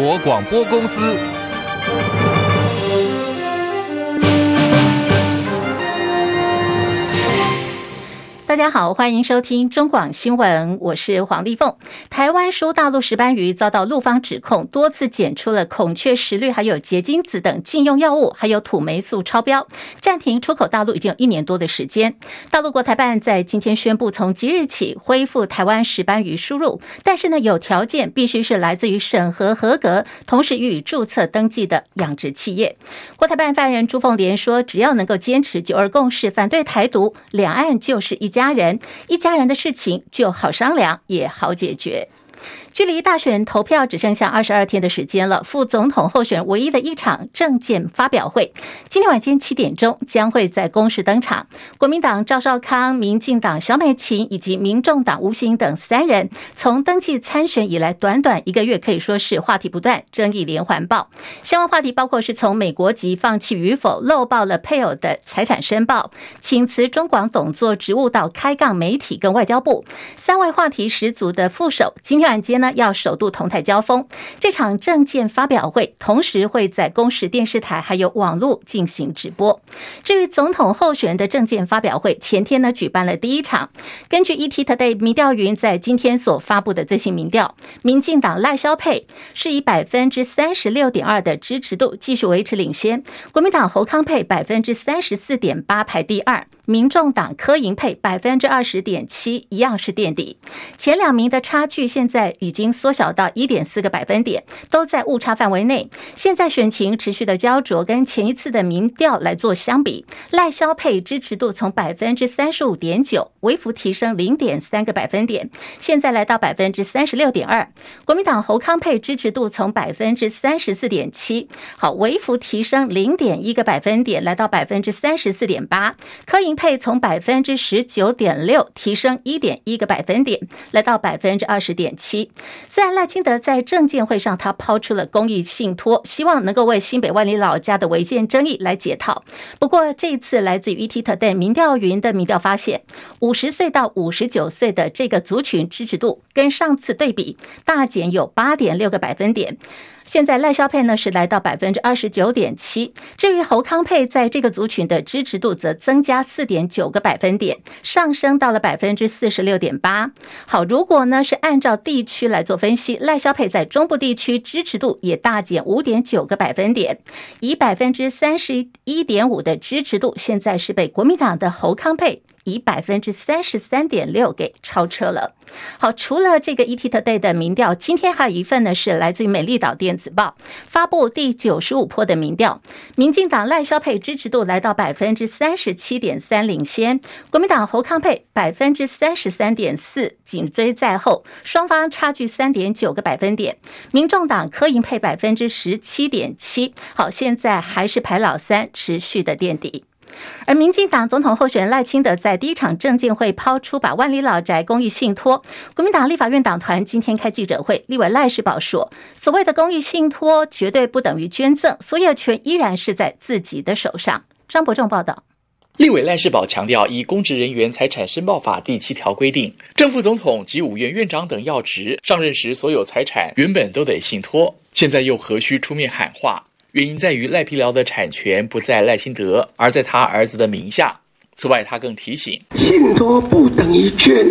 国广播公司。大家好，欢迎收听中广新闻，我是黄丽凤。台湾输大陆石斑鱼遭到陆方指控，多次检出了孔雀石绿、还有结晶子等禁用药物，还有土霉素超标，暂停出口大陆已经有一年多的时间。大陆国台办在今天宣布，从即日起恢复台湾石斑鱼输入，但是呢，有条件，必须是来自于审核合格，同时予以注册登记的养殖企业。国台办发言人朱凤莲说，只要能够坚持九二共识，反对台独，两岸就是一家。家人，一家人的事情就好商量，也好解决。距离大选投票只剩下二十二天的时间了。副总统候选人唯一的一场政见发表会，今天晚间七点钟将会在公视登场。国民党赵少康、民进党萧美琴以及民众党吴欣等三人，从登记参选以来，短短一个月可以说是话题不断，争议连环爆。相关话题包括是从美国籍放弃与否、漏报了配偶的财产申报、请辞中广董座职务到开杠媒体跟外交部，三位话题十足的副手。今天晚间。那要首度同台交锋，这场政见发表会同时会在公视电视台还有网络进行直播。至于总统候选人的政见发表会，前天呢举办了第一场。根据 ETtoday 民调云在今天所发布的最新民调，民进党赖萧配是以百分之三十六点二的支持度继续维持领先，国民党侯康配百分之三十四点八排第二。民众党柯银配百分之二十点七，一样是垫底。前两名的差距现在已经缩小到一点四个百分点，都在误差范围内。现在选情持续的焦灼，跟前一次的民调来做相比，赖萧配支持度从百分之三十五点九微幅提升零点三个百分点，现在来到百分之三十六点二。国民党侯康配支持度从百分之三十四点七，好微幅提升零点一个百分点，来到百分之三十四点八。柯银配从百分之十九点六提升一点一个百分点，来到百分之二十点七。虽然赖清德在政见会上他抛出了公益信托，希望能够为新北万里老家的违建争议来解套。不过这一次来自于 ETtoday 民调云的民调发现，五十岁到五十九岁的这个族群支持度跟上次对比大减有八点六个百分点。现在赖萧配呢是来到百分之二十九点七，至于侯康佩在这个族群的支持度则增加四点九个百分点，上升到了百分之四十六点八。好，如果呢是按照地区来做分析，赖肖沛在中部地区支持度也大减五点九个百分点，以百分之三十一点五的支持度，现在是被国民党的侯康沛。以百分之三十三点六给超车了。好，除了这个 ETtoday 的民调，今天还有一份呢，是来自于美丽岛电子报发布第九十五波的民调。民进党赖萧配支持度来到百分之三十七点三，领先；国民党侯康配百分之三十三点四，紧追在后，双方差距三点九个百分点。民众党柯银配百分之十七点七，好，现在还是排老三，持续的垫底。而民进党总统候选人赖清德在第一场政见会抛出把万里老宅公益信托，国民党立法院党团今天开记者会，立委赖士葆说，所谓的公益信托绝对不等于捐赠，所有权依然是在自己的手上。张伯仲报道，立委赖士葆强调，依公职人员财产申报法第七条规定，正副总统及五院院长等要职上任时所有财产原本都得信托，现在又何须出面喊话？原因在于赖皮寮的产权不在赖清德，而在他儿子的名下。此外，他更提醒：信托不等于捐，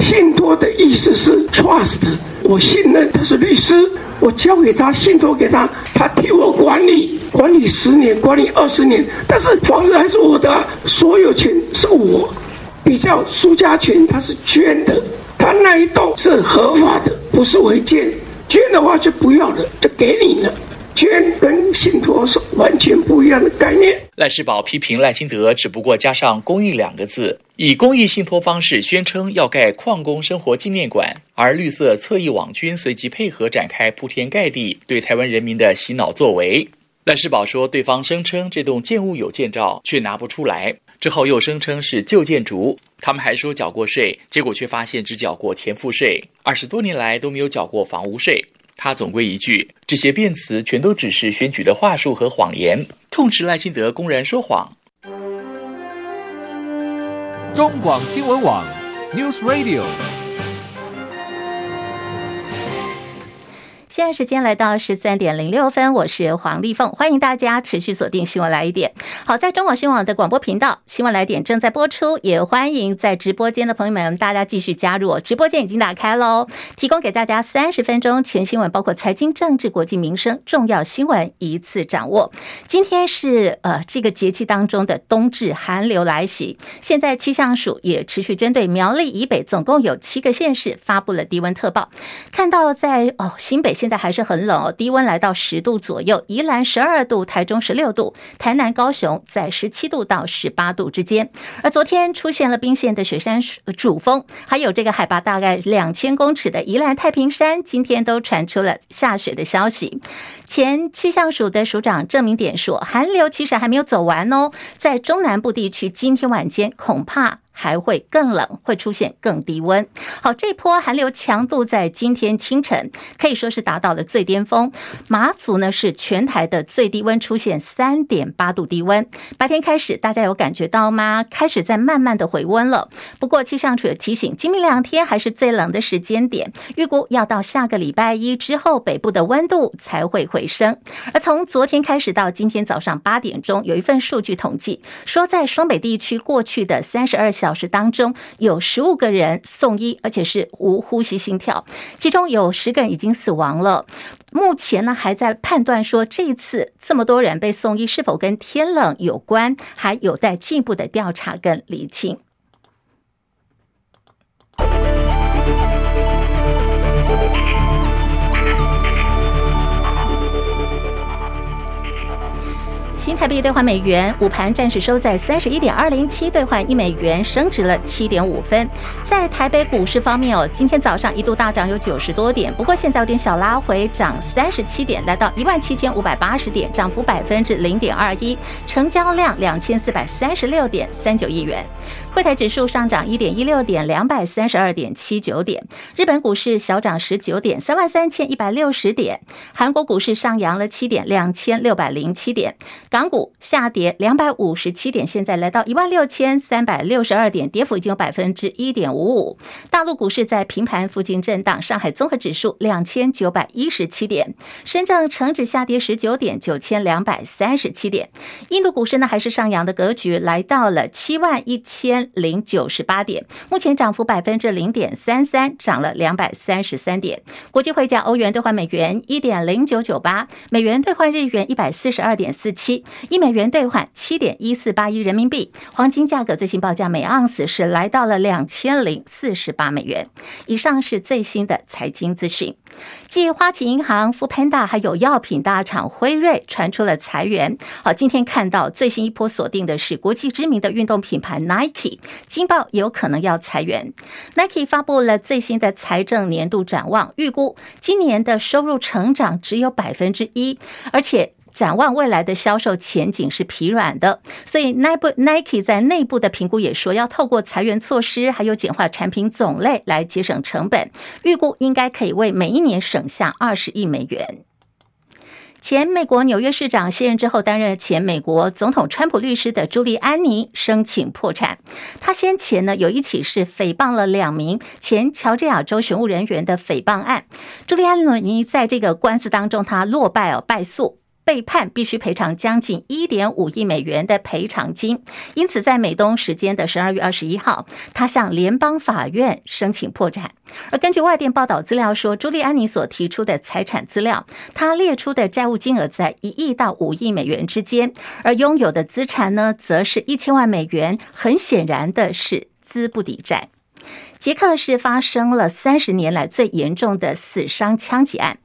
信托的意思是 trust。我信任他是律师，我交给他，信托给他，他替我管理，管理十年，管理二十年，但是房子还是我的，所有权是我。比较苏家权，他是捐的，他那一栋是合法的，不是违建。捐的话就不要了，就给你了。捐跟信托是完全不一样的概念。赖世宝批评赖清德只不过加上“公益”两个字，以公益信托方式宣称要盖矿工生活纪念馆，而绿色侧翼网军随即配合展开铺天盖地对台湾人民的洗脑作为。赖世宝说，对方声称这栋建物有建照，却拿不出来，之后又声称是旧建筑，他们还说缴过税，结果却发现只缴过田赋税，二十多年来都没有缴过房屋税。他总归一句，这些辩词全都只是选举的话术和谎言，痛斥赖清德公然说谎。中广新闻网，News Radio。现在时间来到十三点零六分，我是黄丽凤，欢迎大家持续锁定新闻来一点。好，在中广新闻网的广播频道，新闻来点正在播出，也欢迎在直播间的朋友们，大家继续加入。直播间已经打开喽，提供给大家三十分钟全新闻，包括财经、政治、国际、民生重要新闻一次掌握。今天是呃这个节气当中的冬至，寒流来袭，现在气象署也持续针对苗栗以北，总共有七个县市发布了低温特报。看到在哦新北。现在还是很冷哦，低温来到十度左右，宜兰十二度，台中十六度，台南、高雄在十七度到十八度之间。而昨天出现了冰线的雪山主峰，还有这个海拔大概两千公尺的宜兰太平山，今天都传出了下雪的消息。前气象署的署长郑明典说，寒流其实还没有走完哦，在中南部地区，今天晚间恐怕。还会更冷，会出现更低温。好，这波寒流强度在今天清晨可以说是达到了最巅峰。马祖呢是全台的最低温出现三点八度低温。白天开始，大家有感觉到吗？开始在慢慢的回温了。不过气象署也提醒，今明两天还是最冷的时间点，预估要到下个礼拜一之后，北部的温度才会回升。而从昨天开始到今天早上八点钟，有一份数据统计说，在双北地区过去的三十二小时当中有十五个人送医，而且是无呼吸心跳，其中有十个人已经死亡了。目前呢，还在判断说这一次这么多人被送医是否跟天冷有关，还有待进一步的调查跟厘清。新台币兑换美元，午盘暂时收在三十一点二零七兑换一美元，升值了七点五分。在台北股市方面哦，今天早上一度大涨有九十多点，不过现在有点小拉回，涨三十七点，来到一万七千五百八十点，涨幅百分之零点二一，成交量两千四百三十六点三九亿元。柜台指数上涨一点一六点，两百三十二点七九点。日本股市小涨十九点，三万三千一百六十点。韩国股市上扬了七点，两千六百零七点。港股下跌两百五十七点，现在来到一万六千三百六十二点，跌幅已经有百分之一点五五。大陆股市在平盘附近震荡，上海综合指数两千九百一十七点，深圳成指下跌十九点，九千两百三十七点。印度股市呢还是上扬的格局，来到了七万一千。零九十八点，目前涨幅百分之零点三三，涨了两百三十三点。国际汇价，欧元兑换美元一点零九九八，美元兑换日元一百四十二点四七，一美元兑换七点一四八一人民币。黄金价格最新报价每盎司是来到了两千零四十八美元。以上是最新的财经资讯。继花旗银行、富 Panda 还有药品大厂辉瑞传出了裁员。好，今天看到最新一波锁定的是国际知名的运动品牌 Nike，惊爆有可能要裁员。Nike 发布了最新的财政年度展望，预估今年的收入成长只有百分之一，而且。展望未来的销售前景是疲软的，所以 Nike 在内部的评估也说，要透过裁员措施，还有简化产品种类来节省成本，预估应该可以为每一年省下二十亿美元。前美国纽约市长卸任之后，担任前美国总统川普律师的朱利安尼申请破产。他先前呢有一起是诽谤了两名前乔治亚州选务人员的诽谤案，朱利安尼在这个官司当中他落败哦，败诉。被判必须赔偿将近一点五亿美元的赔偿金，因此在美东时间的十二月二十一号，他向联邦法院申请破产。而根据外电报道资料说，朱利安尼所提出的财产资料，他列出的债务金额在一亿到五亿美元之间，而拥有的资产呢，则是一千万美元。很显然的是资不抵债。捷克是发生了三十年来最严重的死伤枪击案。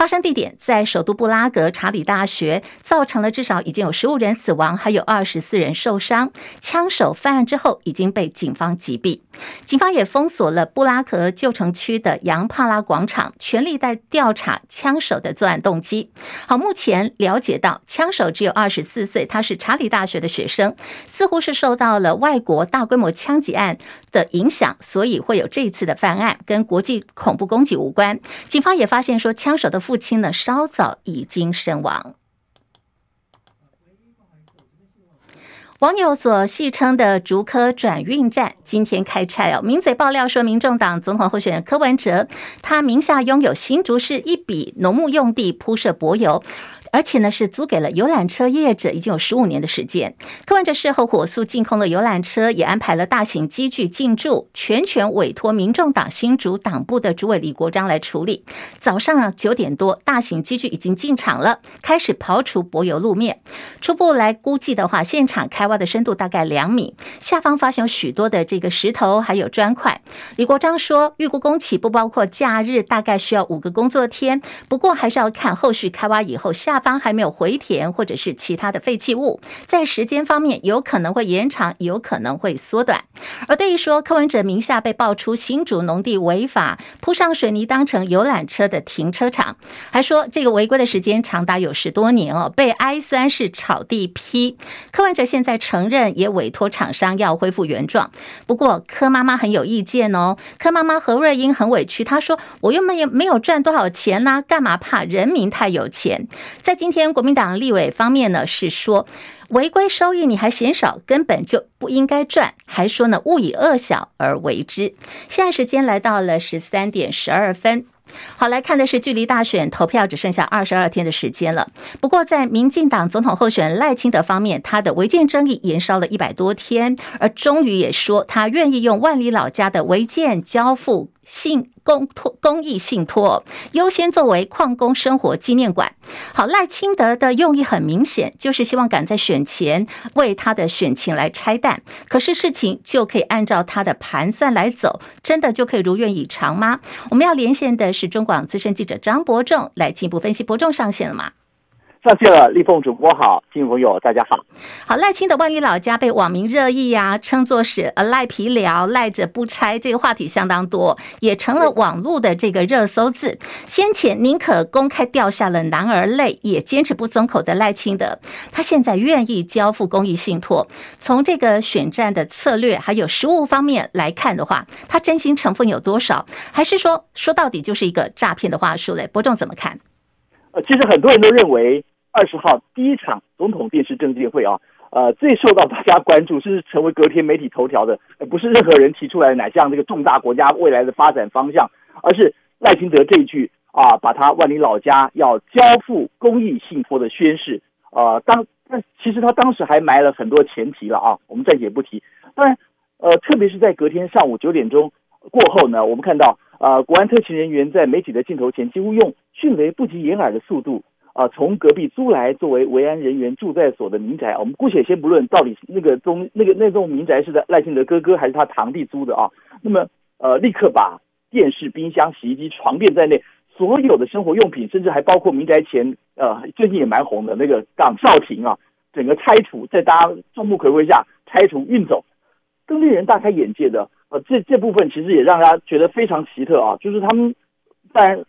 发生地点在首都布拉格查理大学，造成了至少已经有十五人死亡，还有二十四人受伤。枪手犯案之后已经被警方击毙，警方也封锁了布拉格旧城区的杨帕拉广场，全力在调查枪手的作案动机。好，目前了解到枪手只有二十四岁，他是查理大学的学生，似乎是受到了外国大规模枪击案的影响，所以会有这次的犯案，跟国际恐怖攻击无关。警方也发现说，枪手的。父亲呢，稍早已经身亡。网友所戏称的竹科转运站今天开拆哦，名嘴爆料说，民众党总统候选人柯文哲他名下拥有新竹市一笔农牧用地，铺设柏油。而且呢，是租给了游览车业者，已经有十五年的时间。柯文哲事后火速进空了游览车，也安排了大型机具进驻，全权委托民众党新竹党部的主委李国章来处理。早上啊九点多，大型机具已经进场了，开始刨除柏油路面。初步来估计的话，现场开挖的深度大概两米，下方发现有许多的这个石头还有砖块。李国章说，预估工期不包括假日，大概需要五个工作天。不过还是要看后续开挖以后下。方还没有回填，或者是其他的废弃物，在时间方面有可能会延长，有可能会缩短。而对于说柯文哲名下被爆出新竹农地违法铺上水泥当成游览车的停车场，还说这个违规的时间长达有十多年哦，被哀酸是炒地皮。柯文哲现在承认，也委托厂商要恢复原状。不过柯妈妈很有意见哦，柯妈妈何瑞英很委屈，她说：“我又没有没有赚多少钱呐、干嘛怕人民太有钱？”在今天国民党立委方面呢，是说违规收益你还嫌少，根本就不应该赚，还说呢勿以恶小而为之。现在时间来到了十三点十二分，好，来看的是距离大选投票只剩下二十二天的时间了。不过在民进党总统候选赖清德方面，他的违建争议延烧了一百多天，而终于也说他愿意用万里老家的违建交付信。公托公益信托优先作为矿工生活纪念馆。好，赖清德的用意很明显，就是希望赶在选前为他的选情来拆弹。可是事情就可以按照他的盘算来走，真的就可以如愿以偿吗？我们要连线的是中广资深记者张伯仲来进一步分析。伯仲上线了吗？上线了，立凤主播好，听众朋友大家好。好，赖清德万里老家被网民热议啊，称作是呃赖皮寮赖着不拆，这个话题相当多，也成了网络的这个热搜字。先前宁可公开掉下了男儿泪，也坚持不松口的赖清德，他现在愿意交付公益信托。从这个选战的策略还有实务方面来看的话，他真心成分有多少？还是说说到底就是一个诈骗的话术嘞？伯仲怎么看？呃，其实很多人都认为。二十号第一场总统电视政见会啊，呃，最受到大家关注，甚至成为隔天媒体头条的，不是任何人提出来哪项这个重大国家未来的发展方向，而是赖清德这一句啊，把他万里老家要交付公益信托的宣誓啊，当那其实他当时还埋了很多前提了啊，我们暂且不提。当然，呃，特别是在隔天上午九点钟过后呢，我们看到啊，国安特勤人员在媒体的镜头前几乎用迅雷不及掩耳的速度。啊，从隔壁租来作为维安人员住在所的民宅，我们姑且先不论到底那个中那个那栋民宅是在赖清德哥哥还是他堂弟租的啊？那么呃，立刻把电视、冰箱、洗衣机、床垫在内所有的生活用品，甚至还包括民宅前呃最近也蛮红的那个岗哨亭啊，整个拆除，在大家众目睽睽下拆除运走，更令人大开眼界的呃这这部分其实也让大家觉得非常奇特啊，就是他们当然。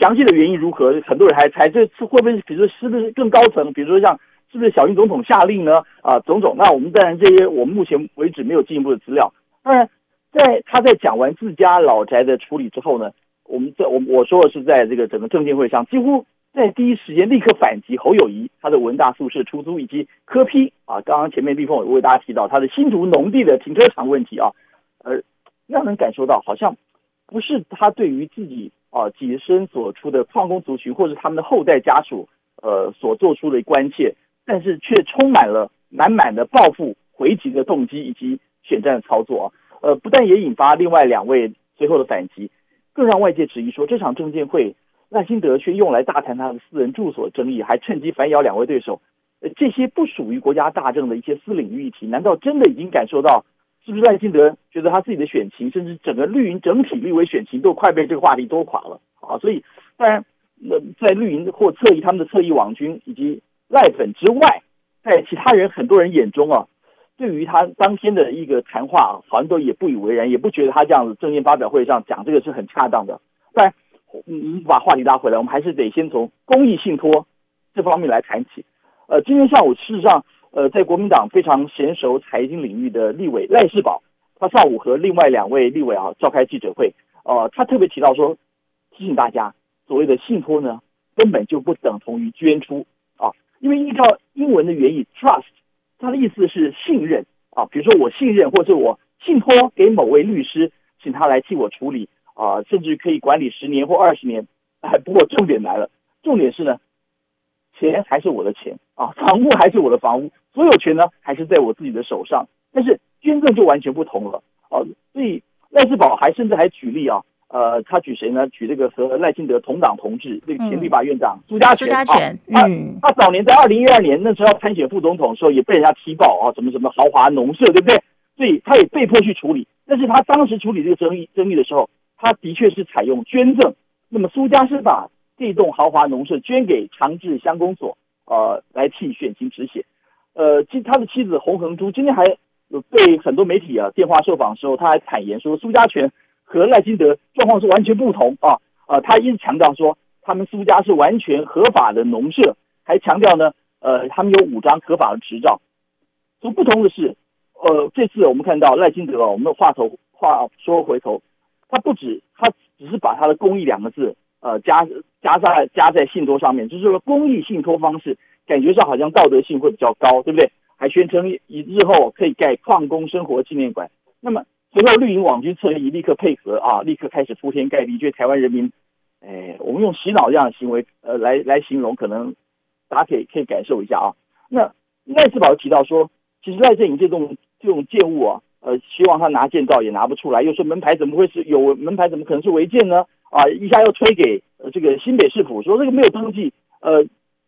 详细的原因如何？很多人还猜这次会不会，比如说是不是更高层？比如说像是不是小英总统下令呢？啊，种种。那我们当然这些，我们目前为止没有进一步的资料。当然，在他在讲完自家老宅的处理之后呢，我们在我我说的是在这个整个证监会上，几乎在第一时间立刻反击侯友谊他的文大宿舍出租以及科批啊，刚刚前面立凤有为大家提到他的新竹农地的停车场问题啊，呃，让人感受到好像不是他对于自己。啊，己身所出的矿工族群，或者他们的后代家属，呃，所做出的关切，但是却充满了满满的报复回击的动机以及选战的操作啊，呃，不但也引发另外两位随后的反击，更让外界质疑说，这场证监会赖清德却用来大谈他的私人住所争议，还趁机反咬两位对手，呃，这些不属于国家大政的一些私领域议题，难道真的已经感受到？是不是赖清德觉得他自己的选情，甚至整个绿营整体立委选情都快被这个话题拖垮了啊？所以，当然，那，在绿营或侧翼他们的侧翼网军以及赖粉之外，在其他人很多人眼中啊，对于他当天的一个谈话，好像都也不以为然，也不觉得他这样子正面发表会上讲这个是很恰当的。当然，嗯，把话题拉回来，我们还是得先从公益信托这方面来谈起。呃，今天上午事实上。呃，在国民党非常娴熟财经领域的立委赖士葆，他上午和另外两位立委啊召开记者会，呃，他特别提到说，提醒大家，所谓的信托呢，根本就不等同于捐出啊，因为依照英文的原意，trust 他的意思是信任啊，比如说我信任或者我信托给某位律师，请他来替我处理啊，甚至可以管理十年或二十年。哎，不过重点来了，重点是呢，钱还是我的钱啊，房屋还是我的房屋，所有权呢还是在我自己的手上。但是捐赠就完全不同了啊，所以赖世宝还甚至还举例啊。呃，他举谁呢？举这个和赖清德同党同志，这个前立法院长苏家全。苏家全，嗯，他早年在二零一二年那时候要参选副总统的时候，也被人家踢爆啊，什么什么豪华农舍，对不对？所以他也被迫去处理。但是他当时处理这个争议争议的时候，他的确是采用捐赠。那么苏家是把这栋豪华农舍捐给长治乡公所，呃，来替选情止血。呃，其他的妻子洪恒珠今天还被很多媒体啊电话受访的时候，他还坦言说苏家全。和赖清德状况是完全不同啊！呃，他一直强调说，他们苏家是完全合法的农舍，还强调呢，呃，他们有五张合法的执照。所不同的是，呃，这次我们看到赖清德，我们话头话说回头，他不止他只是把他的公益两个字，呃，加加在加在信托上面，就是说公益信托方式，感觉上好像道德性会比较高，对不对？还宣称以日后可以盖矿工生活纪念馆。那么。随后绿营网军侧翼立刻配合啊，立刻开始铺天盖地，觉得台湾人民，哎，我们用洗脑这样的行为，呃，来来形容，可能大家可以可以感受一下啊。那赖士葆提到说，其实赖正营这种这种建物啊，呃，希望他拿建造也拿不出来，又说门牌怎么会是有门牌，怎么可能是违建呢？啊，一下又推给这个新北市府，说这个没有登记，呃，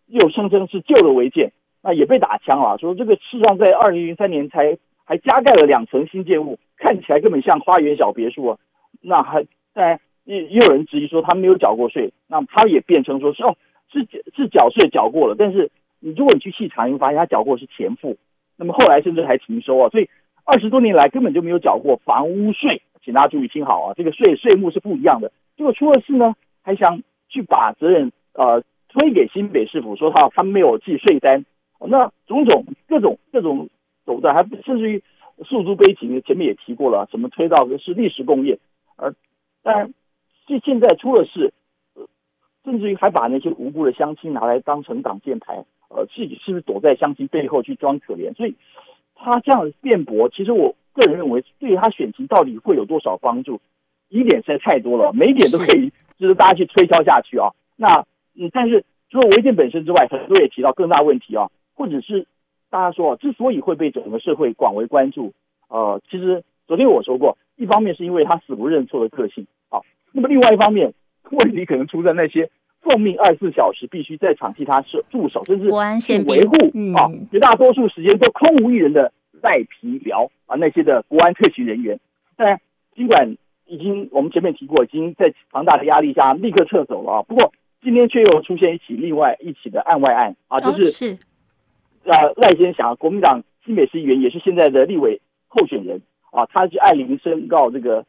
又声称是旧的违建，那也被打枪了，说这个事实上在二零零三年才还加盖了两层新建物。看起来根本像花园小别墅啊，那还当然也也有人质疑说他没有缴过税，那他也辩称说是哦是是缴税缴过了，但是你如果你去细查，你会发现他缴过是前付，那么后来甚至还停收啊，所以二十多年来根本就没有缴过房屋税，请大家注意听好啊，这个税税目是不一样的。结果出了事呢，还想去把责任呃推给新北市府，说他他没有寄税单，那种种各种各种手段，还甚至于。诉诸悲情，前面也提过了，什么推到的是历史工业，而当然，现现在出了事，呃甚至于还把那些无辜的乡亲拿来当成挡箭牌，呃，自己是不是躲在乡亲背后去装可怜？所以他这样辩驳，其实我个人认为，对他选情到底会有多少帮助？疑点实在太多了，每一点都可以就是大家去推敲下去啊。那嗯，但是除了违建本身之外，很多也提到更大问题啊，或者是。大家说，之所以会被整个社会广为关注，呃，其实昨天我说过，一方面是因为他死不认错的个性，啊，那么另外一方面，问题可能出在那些奉命二十四小时必须在场替他守驻守，甚至去维护啊，绝大多数时间都空无一人的赖皮寮啊，那些的国安特勤人员，当然，尽管已经我们前面提过，已经在庞大的压力下立刻撤走了啊，不过今天却又出现一起另外一起的案外案啊，就是。哦是呃，赖先祥，国民党新北市议员，也是现在的立委候选人啊，他去爱邻申告这个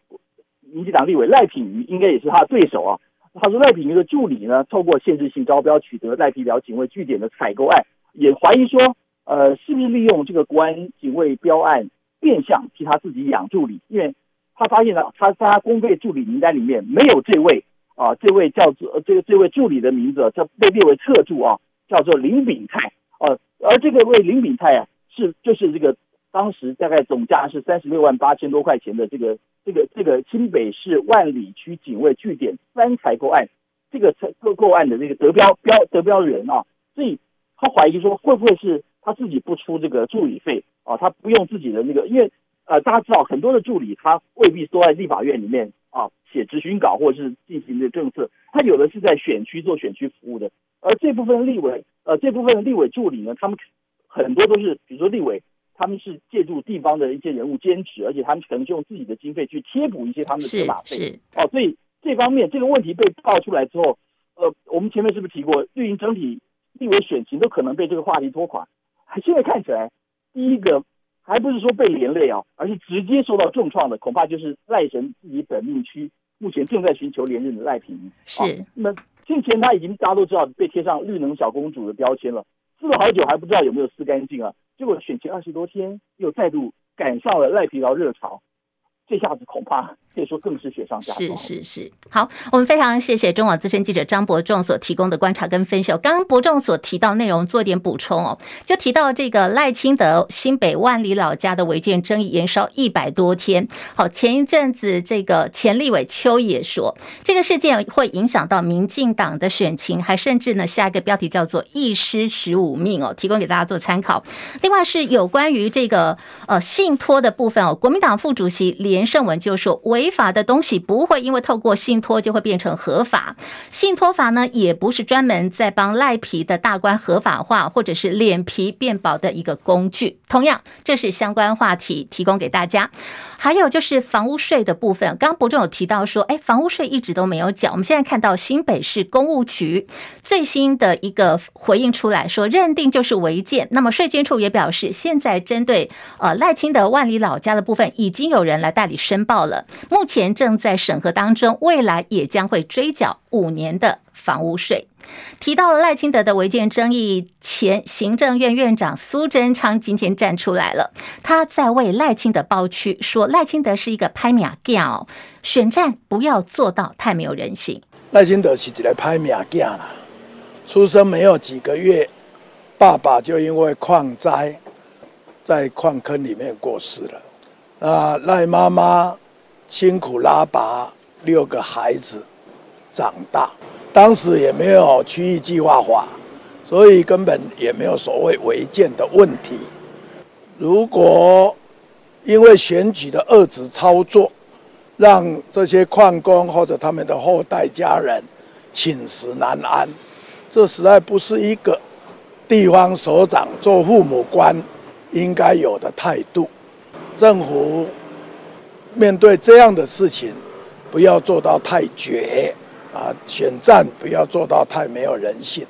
民进党立委赖品妤，应该也是他的对手啊。他说赖品妤的助理呢，透过限制性招标取得赖皮寮警卫据点的采购案，也怀疑说，呃，是不是利用这个国安警卫标案变相替他自己养助理？因为他发现了他在他公费助理名单里面没有这位啊，这位叫做这个这位助理的名字叫被列为特助啊，叫做林炳泰。啊，而这个位林炳泰啊，是就是这个当时大概总价是三十六万八千多块钱的这个这个这个新北市万里区警卫据点三采购案，这个采购购案的这个得标标得标人啊，所以他怀疑说会不会是他自己不出这个助理费啊，他不用自己的那个，因为呃大家知道很多的助理他未必都在立法院里面啊写执行稿或者是进行的政策，他有的是在选区做选区服务的，而这部分立委。呃，这部分的立委助理呢，他们很多都是，比如说立委，他们是借助地方的一些人物兼职，而且他们可能就用自己的经费去贴补一些他们的车马费。哦，所以这方面这个问题被爆出来之后，呃，我们前面是不是提过，绿营整体立委选情都可能被这个话题拖垮？现在看起来，第一个还不是说被连累啊，而是直接受到重创的，恐怕就是赖神自己本命区目前正在寻求连任的赖品妤。是，啊、那么。之前他已经大家都知道被贴上绿能小公主的标签了，撕了好久还不知道有没有撕干净啊！结果选前二十多天又再度赶上了赖皮劳热潮，这下子恐怕可以说更是雪上加霜。是是是，好，我们非常谢谢中广资深记者张伯仲所提供的观察跟分析。刚刚伯仲所提到内容做点补充哦，就提到这个赖清德新北万里老家的违建争议延烧一百多天。好，前一阵子这个前立委邱也说，这个事件会影响到民进党的选情，还甚至呢下一个标题叫做“一失十五命”哦，提供给大家做参考。另外是有关于这个呃信托的部分哦，国民党副主席连胜文就说违法的东西不会因为透过信托就会变成合法，信托法呢也不是专门在帮赖皮的大官合法化或者是脸皮变薄的一个工具。同样，这是相关话题提供给大家。还有就是房屋税的部分，刚刚伯仲有提到说，哎，房屋税一直都没有缴。我们现在看到新北市公务局最新的一个回应出来说，认定就是违建。那么税监处也表示，现在针对呃赖清德万里老家的部分，已经有人来代理申报了。目前正在审核当中，未来也将会追缴五年的房屋税。提到了赖清德的违建争议，前行政院院长苏贞昌今天站出来了，他在为赖清德包区，说赖清德是一个拍马譙，选战不要做到太没有人性。赖清德是一个拍马譙啦，出生没有几个月，爸爸就因为矿灾在矿坑里面过世了，啊，赖妈妈。辛苦拉拔六个孩子长大，当时也没有区域计划法，所以根本也没有所谓违建的问题。如果因为选举的恶质操作，让这些矿工或者他们的后代家人寝食难安，这实在不是一个地方首长做父母官应该有的态度。政府。面对这样的事情，不要做到太绝啊！选战不要做到太没有人性。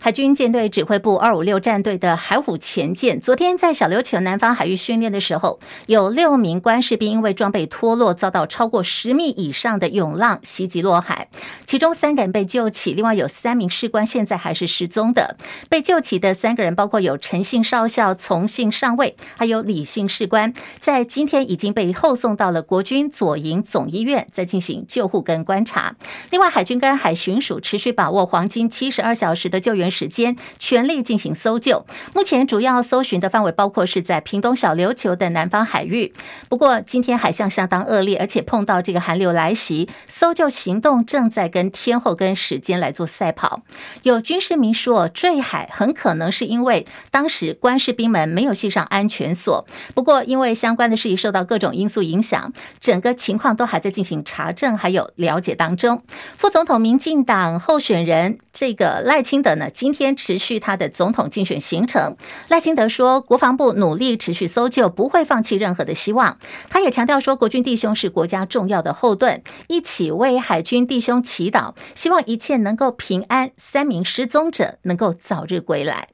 海军舰队指挥部二五六战队的海虎前舰，昨天在小琉球南方海域训练的时候，有六名官士兵因为装备脱落，遭到超过十米以上的涌浪袭击落海，其中三个人被救起，另外有三名士官现在还是失踪的。被救起的三个人包括有陈姓少校、从姓上尉，还有李姓士官，在今天已经被后送到了国军左营总医院，在进行救护跟观察。另外，海军跟海巡署持续把握黄金七十二小时的救援时间全力进行搜救，目前主要搜寻的范围包括是在屏东小琉球的南方海域。不过今天海象相当恶劣，而且碰到这个寒流来袭，搜救行动正在跟天后跟时间来做赛跑。有军事民说，坠海很可能是因为当时官士兵们没有系上安全锁。不过因为相关的事宜受到各种因素影响，整个情况都还在进行查证还有了解当中。副总统民进党候选人这个赖清德呢，今天持续他的总统竞选行程，赖清德说，国防部努力持续搜救，不会放弃任何的希望。他也强调说，国军弟兄是国家重要的后盾，一起为海军弟兄祈祷，希望一切能够平安，三名失踪者能够早日归来。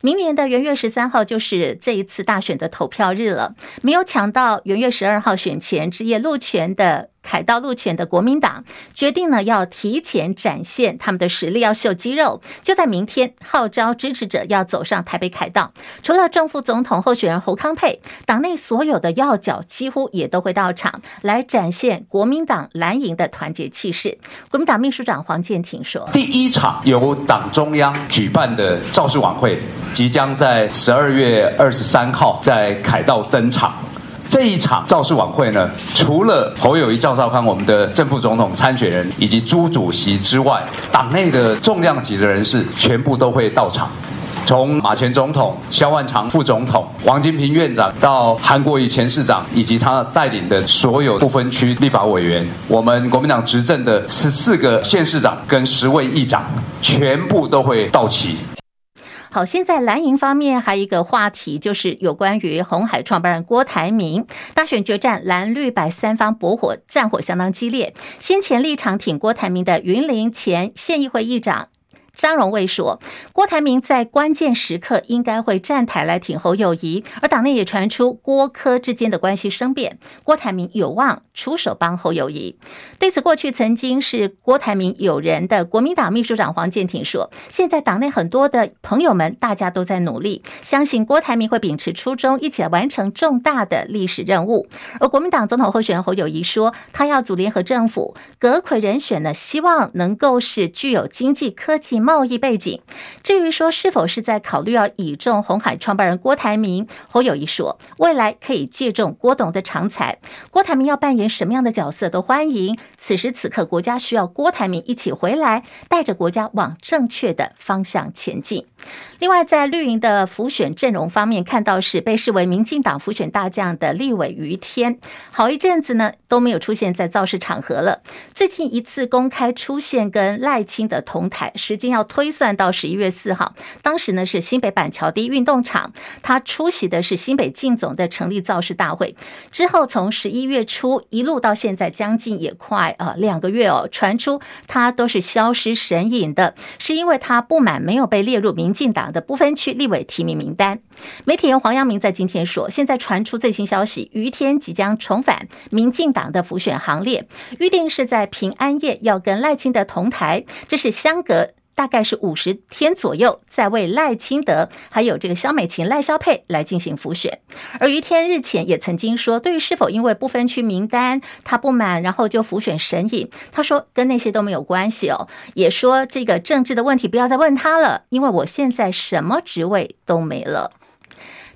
明年的元月十三号就是这一次大选的投票日了，没有抢到元月十二号选前之夜路权的。凯道路权的国民党决定呢，要提前展现他们的实力，要秀肌肉。就在明天，号召支持者要走上台北凯道。除了正副总统候选人侯康沛，党内所有的要角几乎也都会到场，来展现国民党蓝营的团结气势。国民党秘书长黄健庭说：“第一场由党中央举办的造势晚会，即将在十二月二十三号在凯道登场。”这一场造势晚会呢，除了侯友宜、赵少康我们的正副总统参选人以及朱主席之外，党内的重量级的人士全部都会到场。从马前总统、萧万长副总统、王金平院长到韩国瑜前市长，以及他带领的所有不分区立法委员，我们国民党执政的十四个县市长跟十位议长，全部都会到齐。好，现在蓝营方面还有一个话题，就是有关于红海创办人郭台铭大选决战，蓝绿白三方搏火战火相当激烈。先前立场挺郭台铭的云林前县议会议长张荣卫说，郭台铭在关键时刻应该会站台来挺侯友谊，而党内也传出郭柯之间的关系生变，郭台铭有望出手帮侯友谊。对此，过去曾经是郭台铭友人的国民党秘书长黄健庭说，现在党内很多的朋友们，大家都在努力，相信郭台铭会秉持初衷，一起来完成重大的历史任务。而国民党总统候选人侯友谊说，他要组联合政府，阁揆人选呢，希望能够是具有经济、科技、贸易背景。至于说是否是在考虑要倚重红海创办人郭台铭，侯友谊说，未来可以借重郭董的长才，郭台铭要扮演什么样的角色都欢迎。此时此刻，国家需要郭台铭一起回来，带着国家往正确的方向前进。另外，在绿营的浮选阵容方面，看到是被视为民进党浮选大将的立委于天，好一阵子呢都没有出现在造势场合了。最近一次公开出现跟赖清德同台，时间要推算到十一月四号，当时呢是新北板桥第一运动场，他出席的是新北竞总的成立造势大会。之后从十一月初一路到现在，将近也快呃两个月哦，传出他都是消失神隐的，是因为他不满没有被列入民进党的不分区立委提名名单。媒体人黄阳明在今天说，现在传出最新消息，于天即将重返民进党的辅选行列，预定是在平安夜要跟赖清德同台，这是相隔。大概是五十天左右，在为赖清德还有这个萧美琴、赖萧佩来进行辅选。而于天日前也曾经说，对于是否因为不分区名单他不满，然后就辅选神隐，他说跟那些都没有关系哦，也说这个政治的问题不要再问他了，因为我现在什么职位都没了。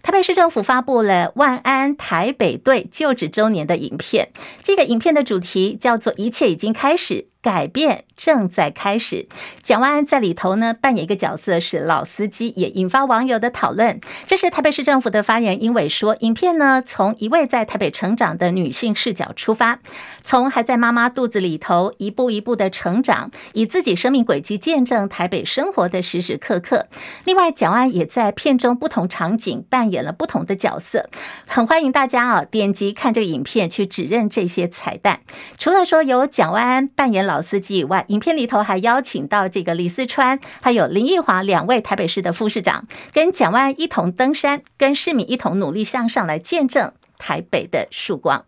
台北市政府发布了万安台北队就职周年的影片，这个影片的主题叫做“一切已经开始”。改变正在开始。蒋万安在里头呢，扮演一个角色是老司机，也引发网友的讨论。这是台北市政府的发言人英伟说，影片呢从一位在台北成长的女性视角出发，从还在妈妈肚子里头一步一步的成长，以自己生命轨迹见证台北生活的时时刻刻。另外，蒋万安也在片中不同场景扮演了不同的角色，很欢迎大家啊点击看这个影片去指认这些彩蛋。除了说有蒋万安扮演。老司机以外，影片里头还邀请到这个李四川，还有林奕华两位台北市的副市长，跟蒋万一同登山，跟市民一同努力向上，来见证台北的曙光。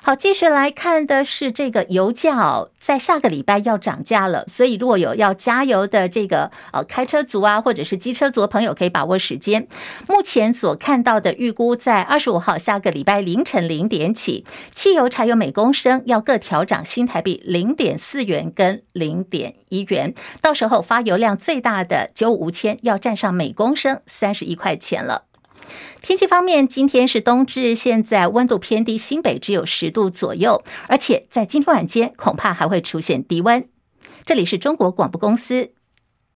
好，继续来看的是这个油价哦，在下个礼拜要涨价了，所以如果有要加油的这个呃开车族啊，或者是机车族的朋友，可以把握时间。目前所看到的预估，在二十五号下个礼拜凌晨零点起，汽油、柴油每公升要各调涨新台币零点四元跟零点一元，到时候发油量最大的九五无铅要占上每公升三十一块钱了。天气方面，今天是冬至，现在温度偏低，新北只有十度左右，而且在今天晚间恐怕还会出现低温。这里是中国广播公司。